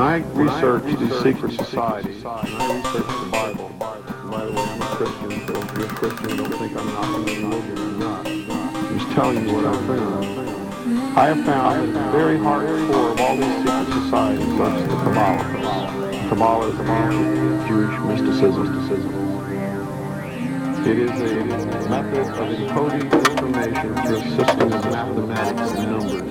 When I research these secret societies, when I research the Bible, by the way, I'm a Christian, so if you're a Christian, don't think I'm not going to not. I'm just telling you what I found. I have found the very heart core of all these secret societies lies the Kabbalah. Kabbalah is ancient Jewish mysticism. It is a method of encoding information through a system of mathematics and numbers.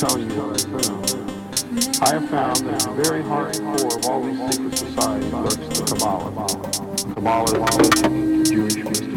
Telling you what I found. I have found that the very heart and core of all these secret societies lurks the Kabbalah. Kabbalah is ancient Jewish mysticism.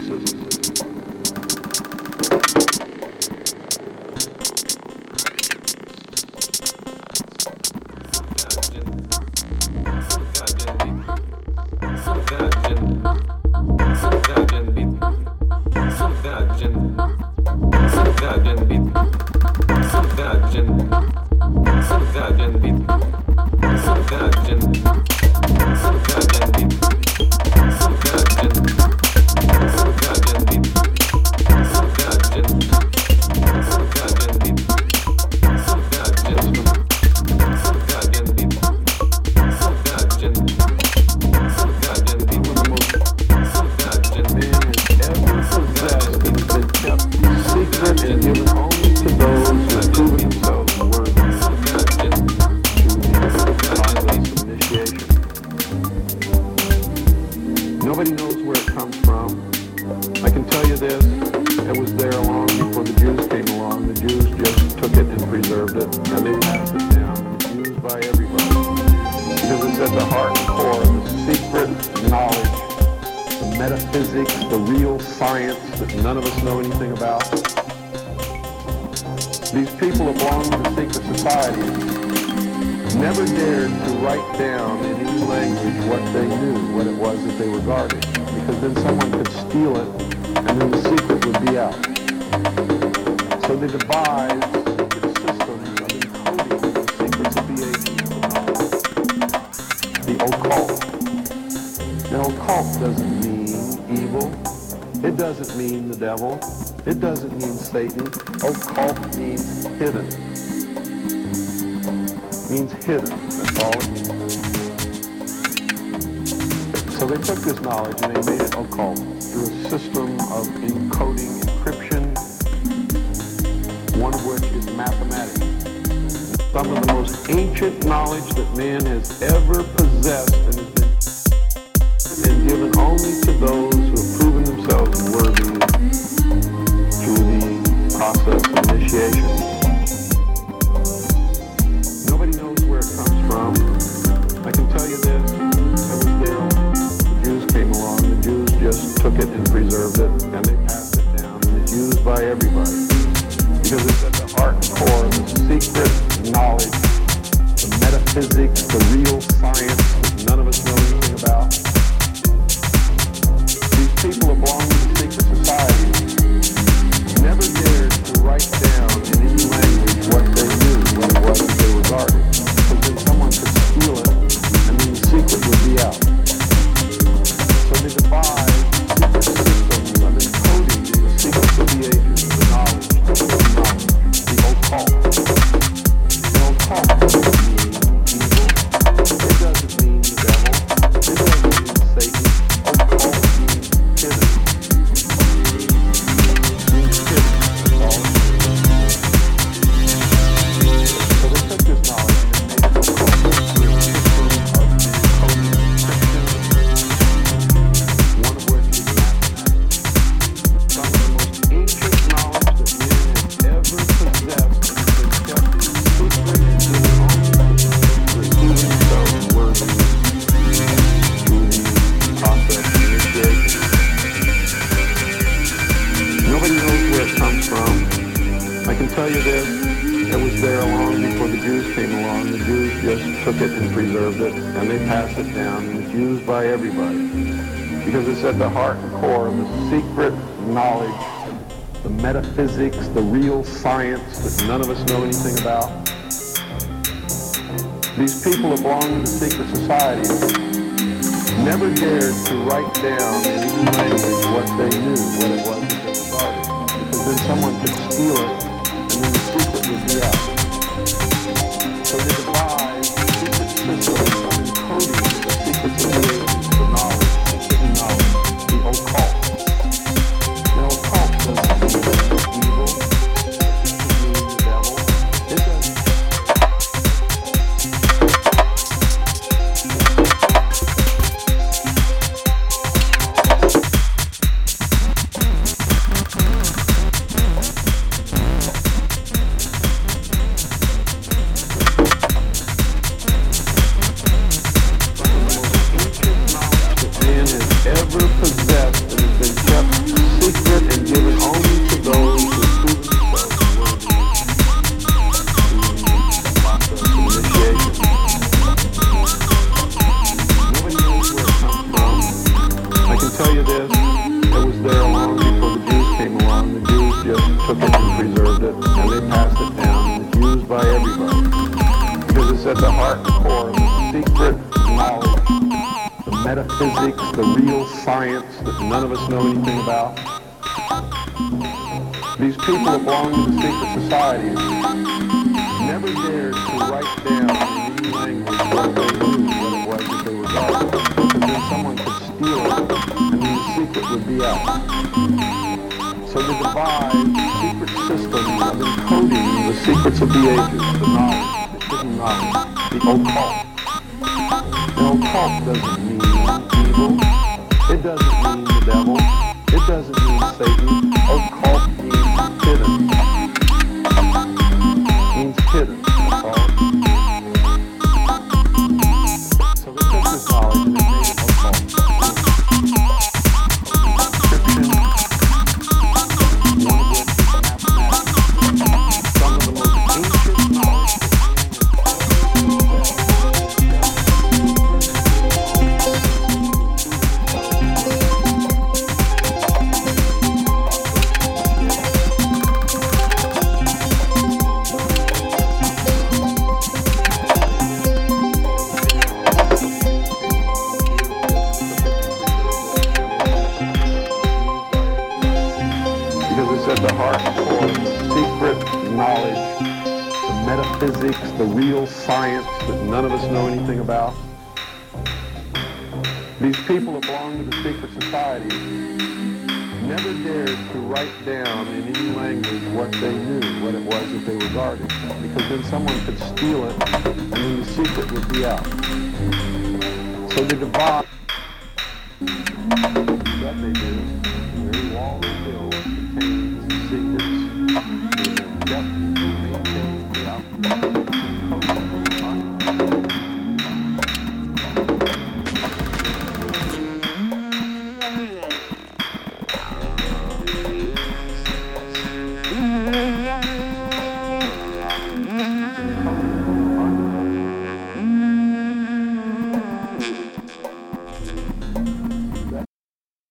These people who belong to secret society never dared to write down in any language what they knew, what it was that they were guarding, because then someone could steal it, and then the secret would be out. So they devised occult doesn't mean evil. It doesn't mean the devil. It doesn't mean Satan. Occult means hidden means hidden. That's all it means. So they took this knowledge and they made it occult through a system of encoding encryption, one of which is mathematics. Some of the most ancient knowledge that man has ever possessed and has been given only to those who have proven themselves worthy process of initiation. Nobody knows where it comes from. I can tell you this, it was there. The Jews came along, the Jews just took it and preserved it, and they passed it down, and it's used by everybody. Because it's at the heart and core of the secret knowledge, the metaphysics, the real science from. I can tell you this, it was there long before the Jews came along. The Jews just took it and preserved it, and they passed it down, and it's used by everybody. Because it's at the heart and core of the secret knowledge, the metaphysics, the real science that none of us know anything about. These people that belong to the secret society never dared to write down in any language what they knew, what it was then someone could steal it, and then the secret would be out. The metaphysics, the real science that none of us know anything about. These people that belong to the secret societies never dared to write down in any language what they knew, what it was that they regarded, because then someone could steal it, and then the secret would be out. So they devised a secret system of encoding the secrets of the ages, the knowledge, the hidden knowledge, the occult. The occult doesn't mean evil. It doesn't mean the devil. It doesn't mean Satan. Occult means hidden. At the heart core of secret knowledge, the metaphysics, the real science that none of us know anything about. These people that belong to the secret society never dared to write down in any language what they knew, what it was that they were guarding, because then someone could steal it, and then the secret would be out. So they devised that they do. The very wall